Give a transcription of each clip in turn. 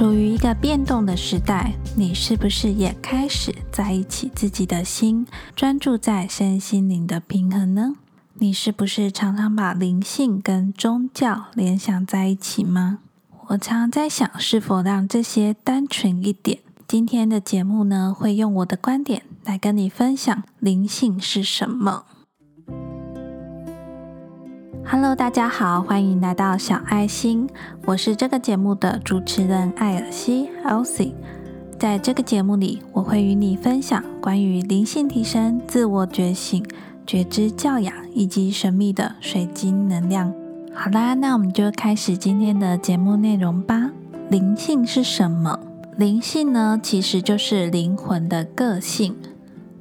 处于一个变动的时代，你是不是也开始在意起自己的心，专注在身心灵的平衡呢？你是不是常常把灵性跟宗教联想在一起吗？我常在想，是否让这些单纯一点。今天的节目呢，会用我的观点来跟你分享灵性是什么。Hello，大家好，欢迎来到小爱心，我是这个节目的主持人艾尔西 （Elsie）。在这个节目里，我会与你分享关于灵性提升、自我觉醒、觉知教养以及神秘的水晶能量。好啦，那我们就开始今天的节目内容吧。灵性是什么？灵性呢，其实就是灵魂的个性。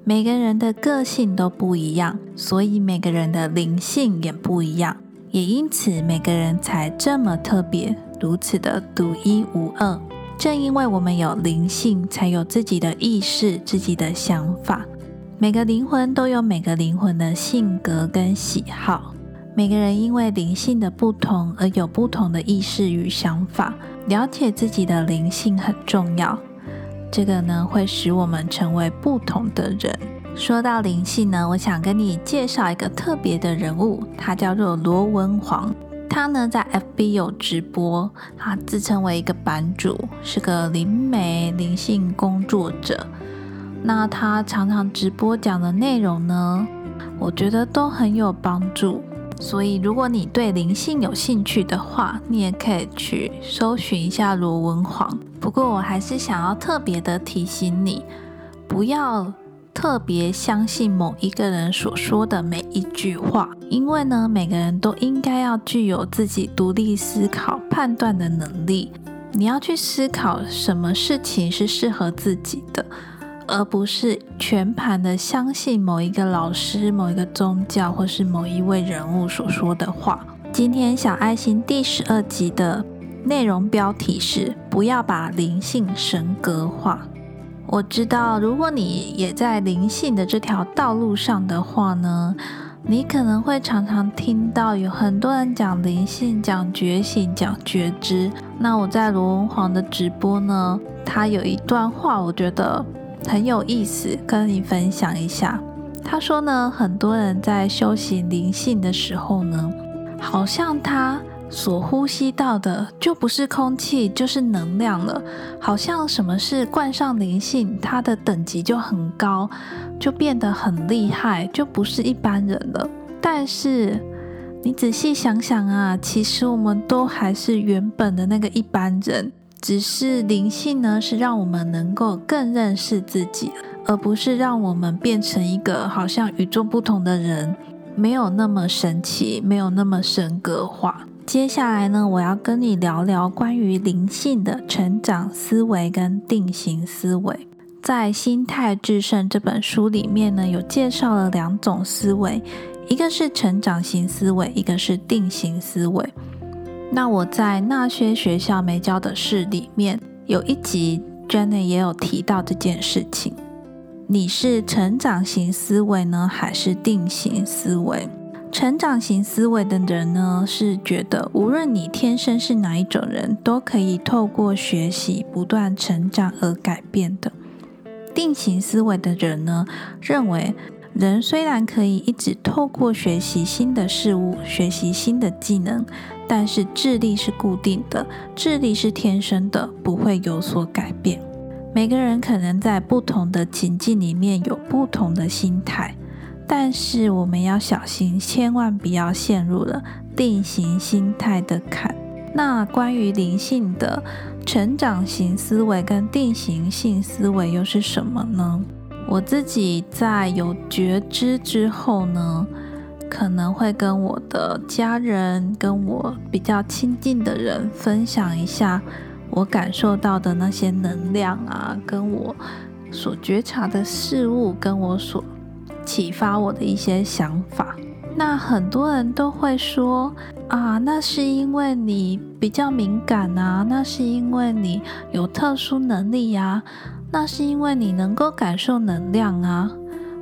每个人的个性都不一样，所以每个人的灵性也不一样，也因此每个人才这么特别，如此的独一无二。正因为我们有灵性，才有自己的意识、自己的想法。每个灵魂都有每个灵魂的性格跟喜好，每个人因为灵性的不同而有不同的意识与想法。了解自己的灵性很重要。这个呢，会使我们成为不同的人。说到灵性呢，我想跟你介绍一个特别的人物，他叫做罗文煌。他呢在 FB 有直播，他自称为一个版主，是个灵媒、灵性工作者。那他常常直播讲的内容呢，我觉得都很有帮助。所以，如果你对灵性有兴趣的话，你也可以去搜寻一下罗文煌。不过，我还是想要特别的提醒你，不要特别相信某一个人所说的每一句话，因为呢，每个人都应该要具有自己独立思考、判断的能力。你要去思考什么事情是适合自己的。而不是全盘的相信某一个老师、某一个宗教或是某一位人物所说的话。今天小爱心第十二集的内容标题是“不要把灵性神格化”。我知道，如果你也在灵性的这条道路上的话呢，你可能会常常听到有很多人讲灵性、讲觉醒、讲觉知。那我在罗文煌的直播呢，他有一段话，我觉得。很有意思，跟你分享一下。他说呢，很多人在修行灵性的时候呢，好像他所呼吸到的就不是空气，就是能量了。好像什么是冠上灵性，它的等级就很高，就变得很厉害，就不是一般人了。但是你仔细想想啊，其实我们都还是原本的那个一般人。只是灵性呢，是让我们能够更认识自己，而不是让我们变成一个好像与众不同的人，没有那么神奇，没有那么神格化。接下来呢，我要跟你聊聊关于灵性的成长思维跟定型思维。在《心态制胜》这本书里面呢，有介绍了两种思维，一个是成长型思维，一个是定型思维。那我在那些学校没教的事里面，有一集 Jenny 也有提到这件事情。你是成长型思维呢，还是定型思维？成长型思维的人呢，是觉得无论你天生是哪一种人，都可以透过学习不断成长而改变的。定型思维的人呢，认为人虽然可以一直透过学习新的事物，学习新的技能。但是智力是固定的，智力是天生的，不会有所改变。每个人可能在不同的情境里面有不同的心态，但是我们要小心，千万不要陷入了定型心态的坎。那关于灵性的成长型思维跟定型性思维又是什么呢？我自己在有觉知之后呢？可能会跟我的家人、跟我比较亲近的人分享一下我感受到的那些能量啊，跟我所觉察的事物，跟我所启发我的一些想法。那很多人都会说啊，那是因为你比较敏感啊，那是因为你有特殊能力呀，那是因为你能够感受能量啊。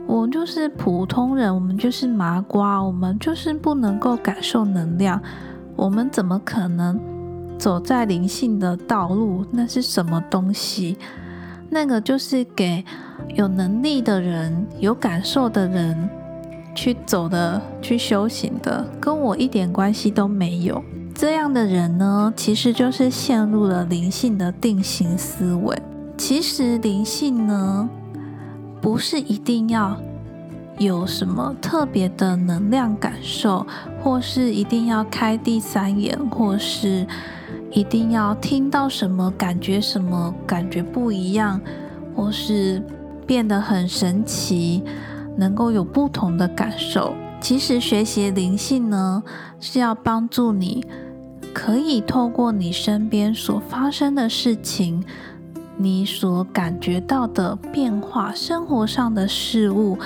我就是普通人，我们就是麻瓜，我们就是不能够感受能量，我们怎么可能走在灵性的道路，那是什么东西？那个就是给有能力的人、有感受的人去走的、去修行的，跟我一点关系都没有。这样的人呢，其实就是陷入了灵性的定型思维。其实灵性呢，不是一定要。有什么特别的能量感受，或是一定要开第三眼，或是一定要听到什么感觉什么感觉不一样，或是变得很神奇，能够有不同的感受。其实学习灵性呢，是要帮助你，可以透过你身边所发生的事情，你所感觉到的变化，生活上的事物。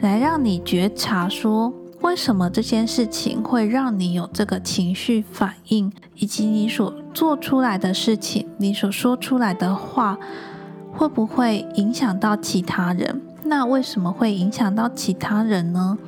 来让你觉察，说为什么这件事情会让你有这个情绪反应，以及你所做出来的事情，你所说出来的话，会不会影响到其他人？那为什么会影响到其他人呢？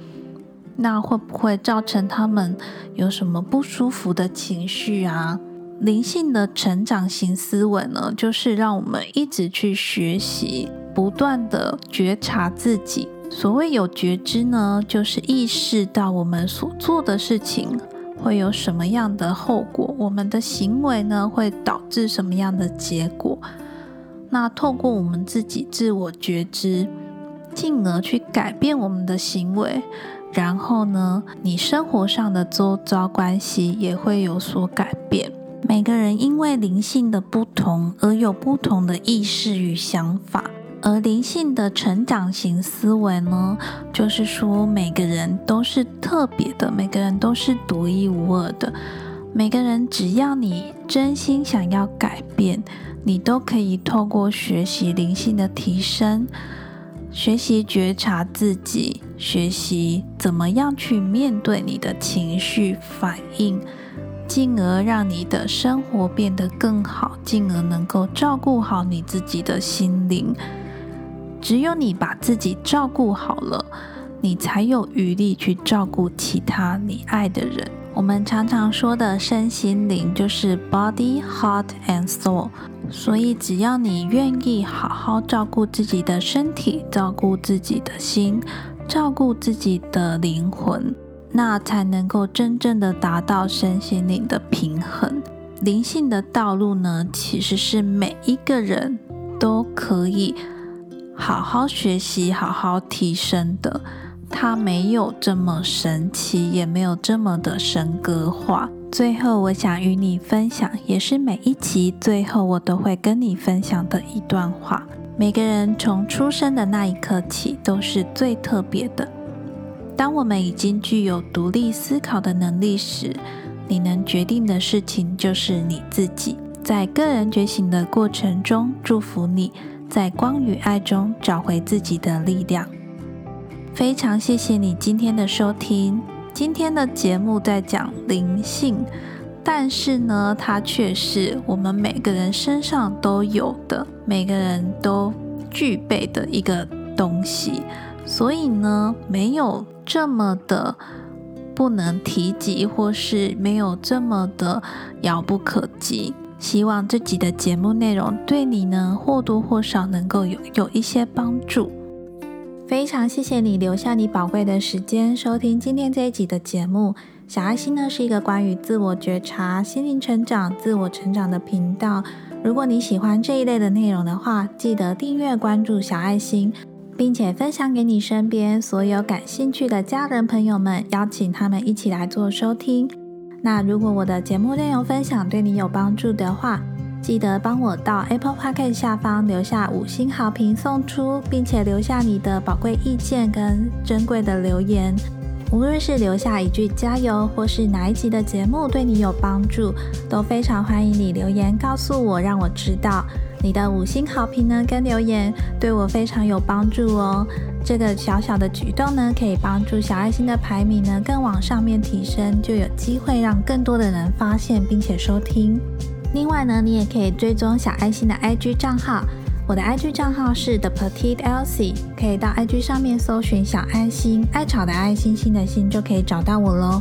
那会不会造成他们有什么不舒服的情绪啊？灵性的成长型思维呢，就是让我们一直去学习，不断的觉察自己。所谓有觉知呢，就是意识到我们所做的事情会有什么样的后果，我们的行为呢会导致什么样的结果。那透过我们自己自我觉知，进而去改变我们的行为，然后呢，你生活上的周遭关系也会有所改变。每个人因为灵性的不同而有不同的意识与想法。而灵性的成长型思维呢，就是说每个人都是特别的，每个人都是独一无二的。每个人只要你真心想要改变，你都可以透过学习灵性的提升，学习觉察自己，学习怎么样去面对你的情绪反应，进而让你的生活变得更好，进而能够照顾好你自己的心灵。只有你把自己照顾好了，你才有余力去照顾其他你爱的人。我们常常说的身心灵就是 body, heart and soul。所以，只要你愿意好好照顾自己的身体，照顾自己的心，照顾自己的灵魂，那才能够真正的达到身心灵的平衡。灵性的道路呢，其实是每一个人都可以。好好学习，好好提升的，它没有这么神奇，也没有这么的神格化。最后，我想与你分享，也是每一集最后我都会跟你分享的一段话。每个人从出生的那一刻起都是最特别的。当我们已经具有独立思考的能力时，你能决定的事情就是你自己。在个人觉醒的过程中，祝福你。在光与爱中找回自己的力量。非常谢谢你今天的收听。今天的节目在讲灵性，但是呢，它却是我们每个人身上都有的，每个人都具备的一个东西。所以呢，没有这么的不能提及，或是没有这么的遥不可及。希望这集的节目内容对你呢或多或少能够有有一些帮助。非常谢谢你留下你宝贵的时间收听今天这一集的节目。小爱心呢是一个关于自我觉察、心灵成长、自我成长的频道。如果你喜欢这一类的内容的话，记得订阅关注小爱心，并且分享给你身边所有感兴趣的家人朋友们，邀请他们一起来做收听。那如果我的节目内容分享对你有帮助的话，记得帮我到 Apple Podcast 下方留下五星好评送出，并且留下你的宝贵意见跟珍贵的留言。无论是留下一句加油，或是哪一集的节目对你有帮助，都非常欢迎你留言告诉我，让我知道。你的五星好评呢，跟留言对我非常有帮助哦。这个小小的举动呢，可以帮助小爱心的排名呢更往上面提升，就有机会让更多的人发现并且收听。另外呢，你也可以追踪小爱心的 IG 账号，我的 IG 账号是 The Petite Elsie，可以到 IG 上面搜寻小爱心，爱草的爱心心的心就可以找到我喽。